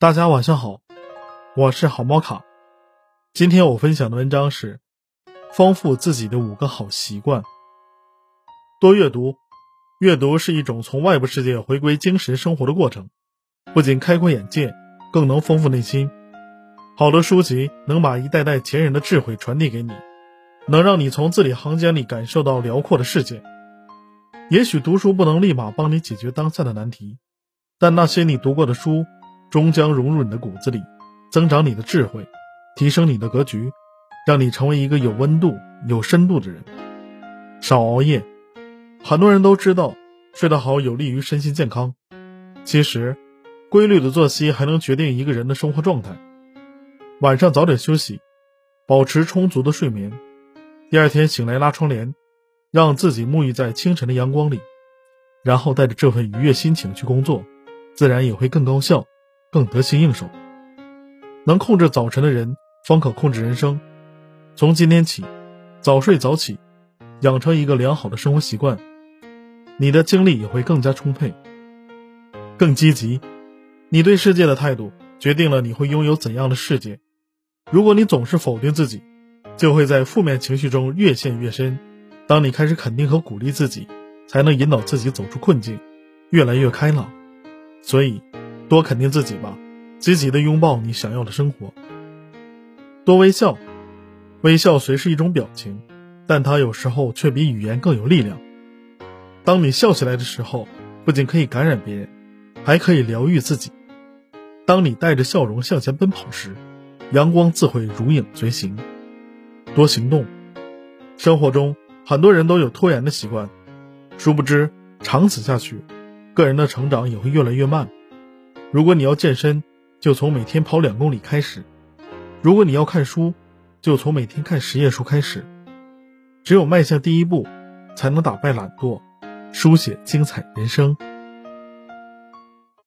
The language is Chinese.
大家晚上好，我是好猫卡。今天我分享的文章是：丰富自己的五个好习惯。多阅读，阅读是一种从外部世界回归精神生活的过程，不仅开阔眼界，更能丰富内心。好的书籍能把一代代前人的智慧传递给你，能让你从字里行间里感受到辽阔的世界。也许读书不能立马帮你解决当下的难题，但那些你读过的书。终将融入你的骨子里，增长你的智慧，提升你的格局，让你成为一个有温度、有深度的人。少熬夜，很多人都知道睡得好有利于身心健康。其实，规律的作息还能决定一个人的生活状态。晚上早点休息，保持充足的睡眠，第二天醒来拉窗帘，让自己沐浴在清晨的阳光里，然后带着这份愉悦心情去工作，自然也会更高效。更得心应手。能控制早晨的人，方可控制人生。从今天起，早睡早起，养成一个良好的生活习惯，你的精力也会更加充沛、更积极。你对世界的态度，决定了你会拥有怎样的世界。如果你总是否定自己，就会在负面情绪中越陷越深。当你开始肯定和鼓励自己，才能引导自己走出困境，越来越开朗。所以。多肯定自己吧，积极的拥抱你想要的生活。多微笑，微笑虽是一种表情，但它有时候却比语言更有力量。当你笑起来的时候，不仅可以感染别人，还可以疗愈自己。当你带着笑容向前奔跑时，阳光自会如影随形。多行动，生活中很多人都有拖延的习惯，殊不知长此下去，个人的成长也会越来越慢。如果你要健身，就从每天跑两公里开始；如果你要看书，就从每天看十页书开始。只有迈向第一步，才能打败懒惰，书写精彩人生。